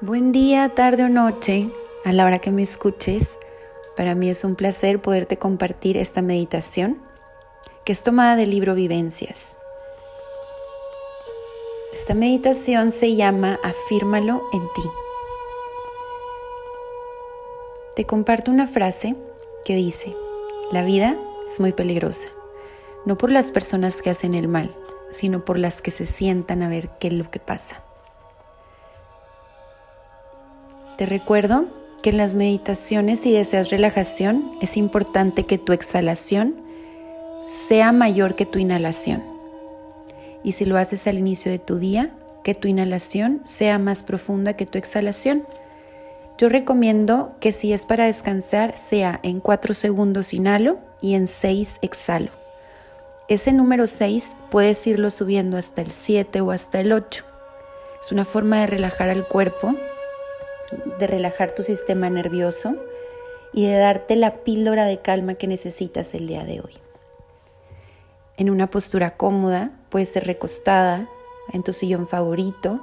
Buen día, tarde o noche, a la hora que me escuches. Para mí es un placer poderte compartir esta meditación que es tomada del libro Vivencias. Esta meditación se llama Afírmalo en ti. Te comparto una frase que dice, la vida es muy peligrosa, no por las personas que hacen el mal, sino por las que se sientan a ver qué es lo que pasa. Te recuerdo que en las meditaciones si deseas relajación es importante que tu exhalación sea mayor que tu inhalación. Y si lo haces al inicio de tu día, que tu inhalación sea más profunda que tu exhalación. Yo recomiendo que si es para descansar sea en 4 segundos inhalo y en 6 exhalo. Ese número 6 puedes irlo subiendo hasta el 7 o hasta el 8. Es una forma de relajar al cuerpo de relajar tu sistema nervioso y de darte la píldora de calma que necesitas el día de hoy. En una postura cómoda, puedes ser recostada en tu sillón favorito,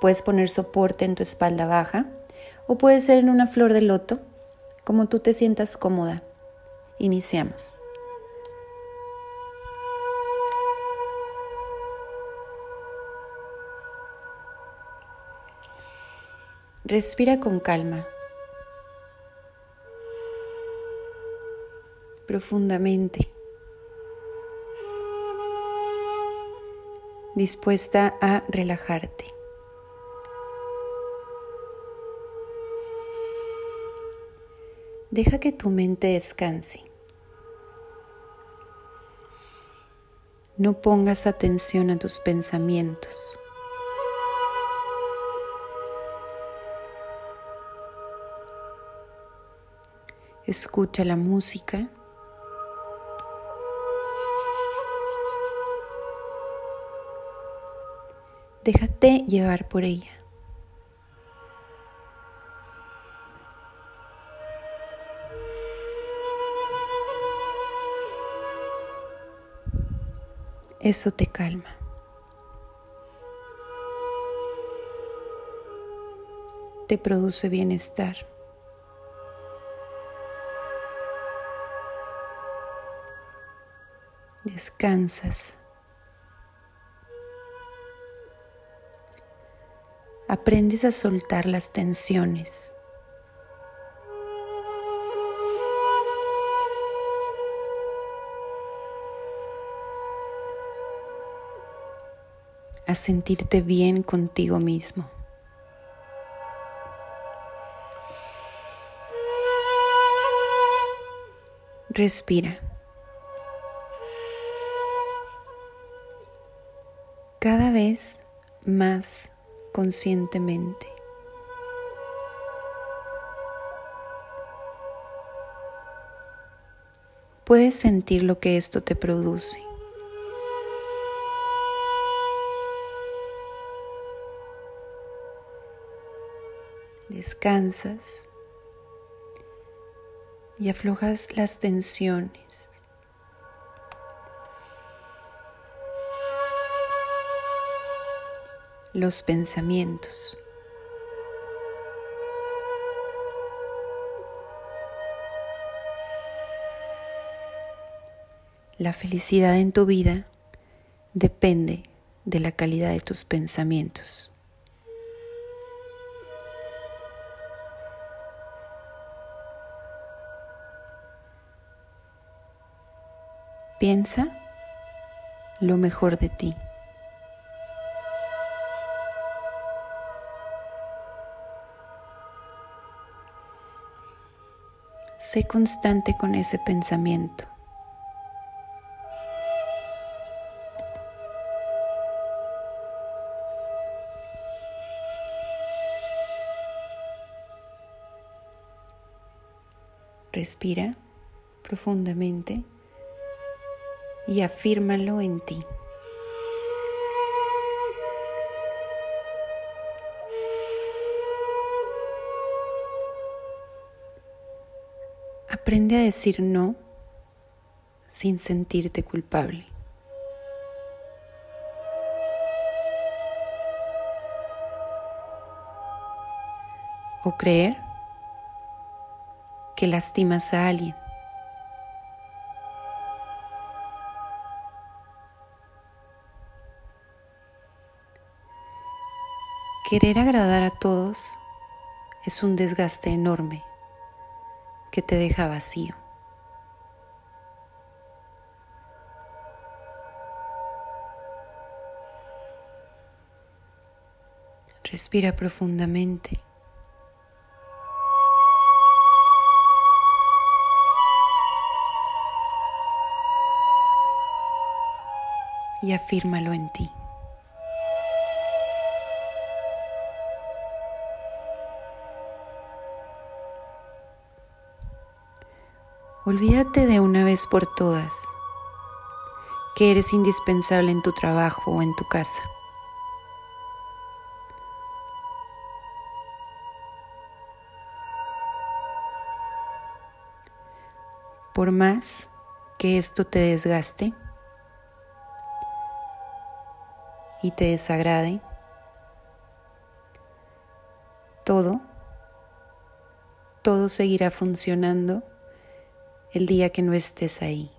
puedes poner soporte en tu espalda baja o puedes ser en una flor de loto, como tú te sientas cómoda. Iniciamos. Respira con calma. Profundamente. Dispuesta a relajarte. Deja que tu mente descanse. No pongas atención a tus pensamientos. Escucha la música. Déjate llevar por ella. Eso te calma. Te produce bienestar. Descansas. Aprendes a soltar las tensiones. A sentirte bien contigo mismo. Respira. Cada vez más conscientemente. Puedes sentir lo que esto te produce. Descansas y aflojas las tensiones. Los pensamientos. La felicidad en tu vida depende de la calidad de tus pensamientos. Piensa lo mejor de ti. Sé constante con ese pensamiento. Respira profundamente y afírmalo en ti. Aprende a decir no sin sentirte culpable. o creer que lastimas a alguien. Querer agradar a todos es un desgaste enorme que te deja vacío. Respira profundamente. Y afírmalo en ti. Olvídate de una vez por todas que eres indispensable en tu trabajo o en tu casa. Por más que esto te desgaste y te desagrade, todo, todo seguirá funcionando el día que no estés ahí.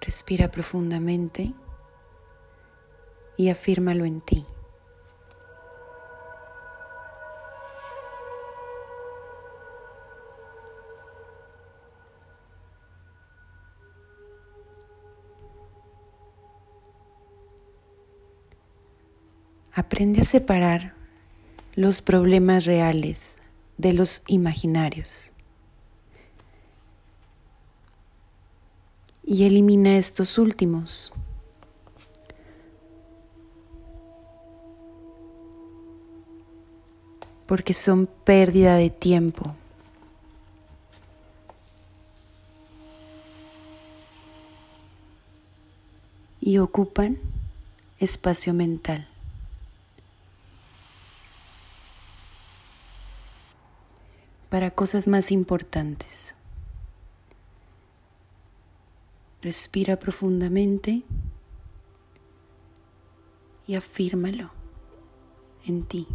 Respira profundamente y afírmalo en ti. Aprende a separar los problemas reales de los imaginarios. Y elimina estos últimos. Porque son pérdida de tiempo. Y ocupan espacio mental. Para cosas más importantes. Respira profundamente y afírmalo en ti.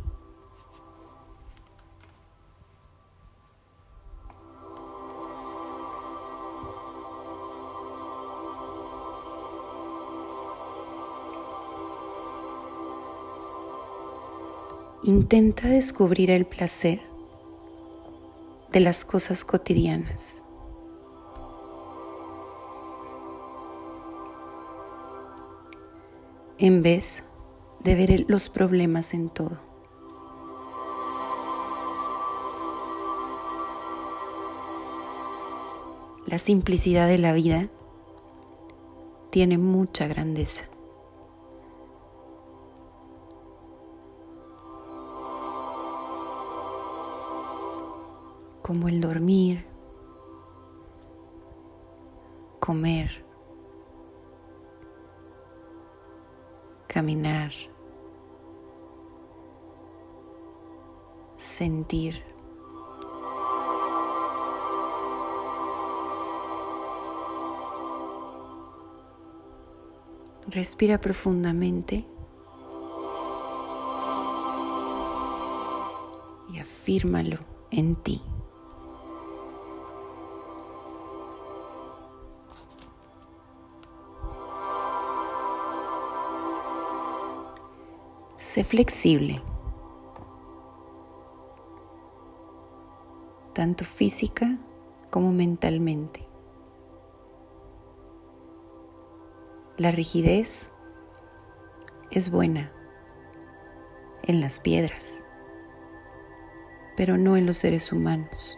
Intenta descubrir el placer de las cosas cotidianas. En vez de ver los problemas en todo. La simplicidad de la vida tiene mucha grandeza. Como el dormir, comer, caminar, sentir. Respira profundamente y afírmalo en ti. Sé flexible, tanto física como mentalmente. La rigidez es buena en las piedras, pero no en los seres humanos.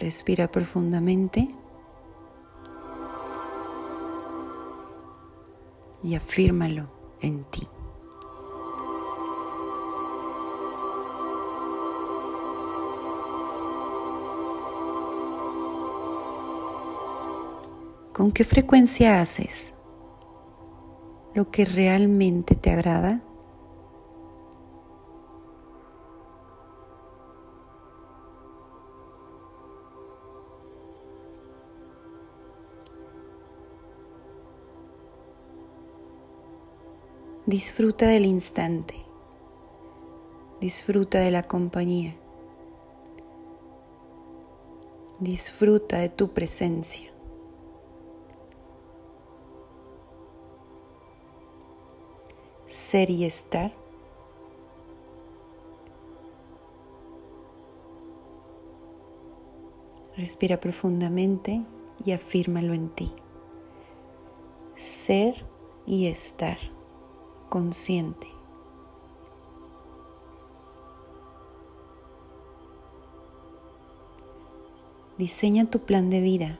Respira profundamente y afírmalo en ti. ¿Con qué frecuencia haces lo que realmente te agrada? Disfruta del instante. Disfruta de la compañía. Disfruta de tu presencia. Ser y estar. Respira profundamente y afírmalo en ti. Ser y estar consciente. Diseña tu plan de vida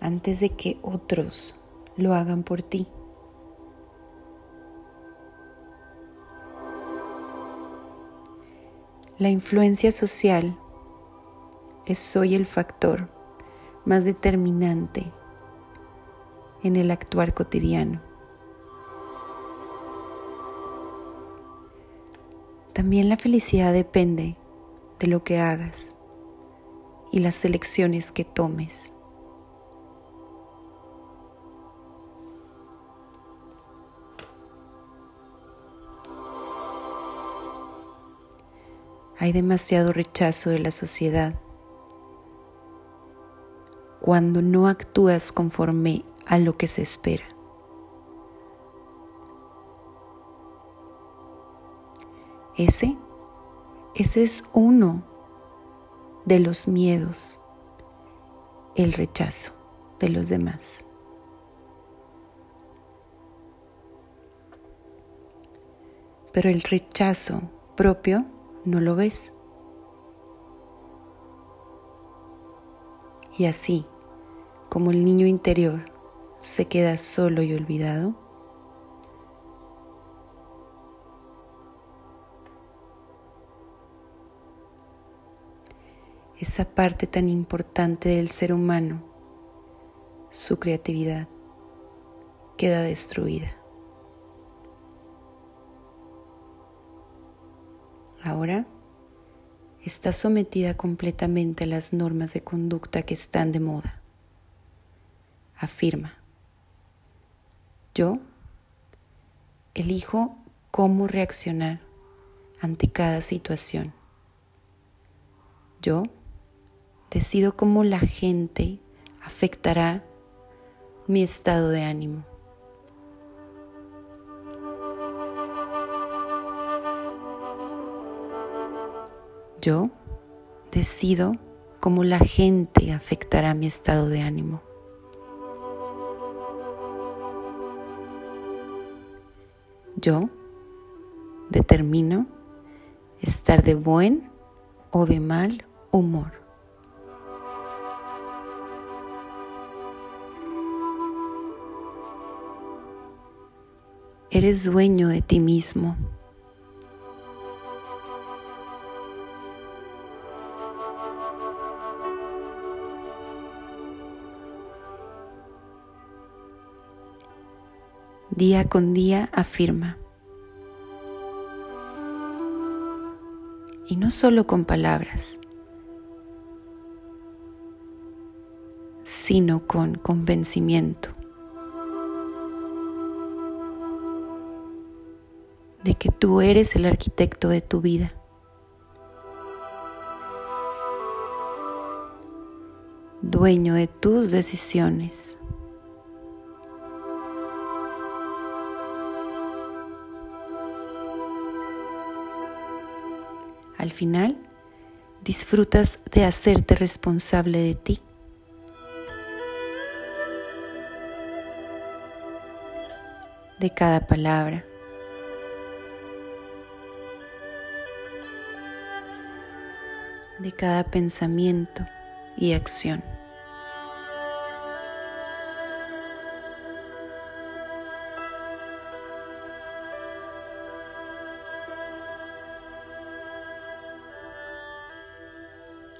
antes de que otros lo hagan por ti. La influencia social es hoy el factor más determinante en el actuar cotidiano. También la felicidad depende de lo que hagas y las elecciones que tomes. Hay demasiado rechazo de la sociedad cuando no actúas conforme a lo que se espera. Ese, ese es uno de los miedos, el rechazo de los demás. Pero el rechazo propio no lo ves. Y así, como el niño interior se queda solo y olvidado, esa parte tan importante del ser humano, su creatividad, queda destruida. Ahora está sometida completamente a las normas de conducta que están de moda. Afirma, yo elijo cómo reaccionar ante cada situación. Yo decido cómo la gente afectará mi estado de ánimo. Yo decido cómo la gente afectará mi estado de ánimo. Yo determino estar de buen o de mal humor. Eres dueño de ti mismo. Día con día afirma. Y no solo con palabras, sino con convencimiento. De que tú eres el arquitecto de tu vida. Dueño de tus decisiones. Al final, disfrutas de hacerte responsable de ti. De cada palabra, de cada pensamiento y acción.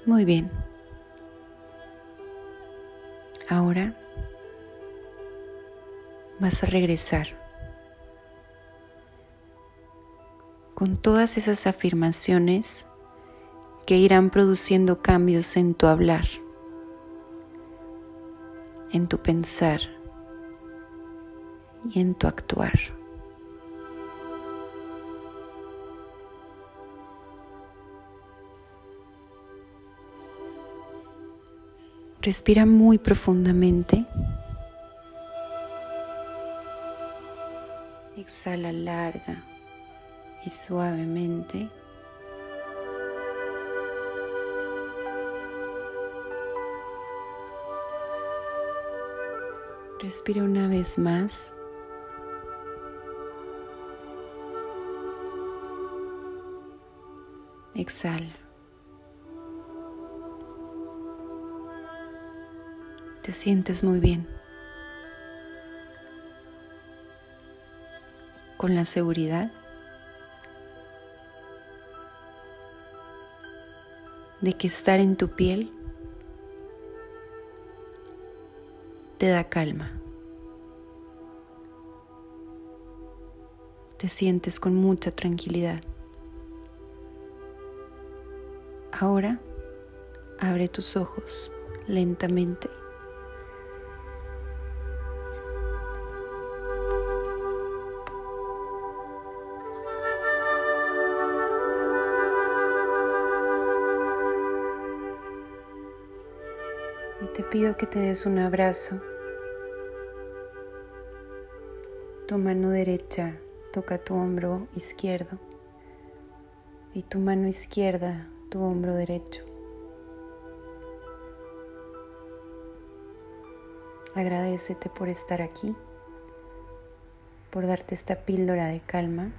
Muy bien. Ahora vas a regresar con todas esas afirmaciones que irán produciendo cambios en tu hablar, en tu pensar y en tu actuar. Respira muy profundamente. Exhala larga y suavemente. Respira una vez más. Exhala. Te sientes muy bien. Con la seguridad de que estar en tu piel te da calma. Te sientes con mucha tranquilidad. Ahora abre tus ojos lentamente. Y te pido que te des un abrazo Tu mano derecha toca tu hombro izquierdo y tu mano izquierda tu hombro derecho. Agradecete por estar aquí, por darte esta píldora de calma.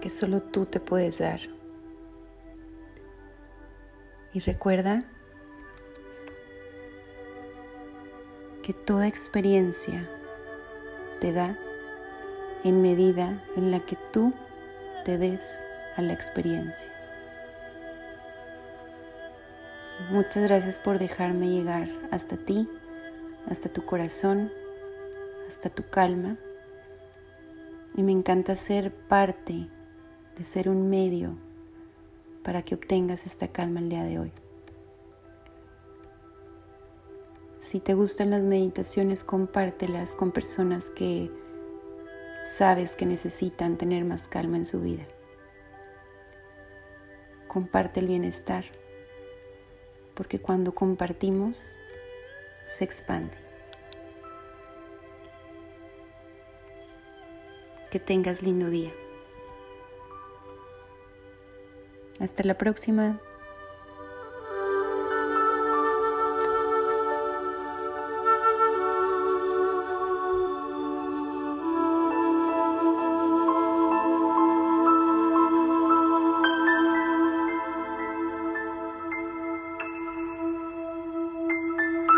Que solo tú te puedes dar. Y recuerda que toda experiencia te da en medida en la que tú te des a la experiencia. Muchas gracias por dejarme llegar hasta ti, hasta tu corazón, hasta tu calma. Y me encanta ser parte de ser un medio para que obtengas esta calma el día de hoy. Si te gustan las meditaciones, compártelas con personas que sabes que necesitan tener más calma en su vida. Comparte el bienestar, porque cuando compartimos, se expande. Que tengas lindo día. Hasta la próxima.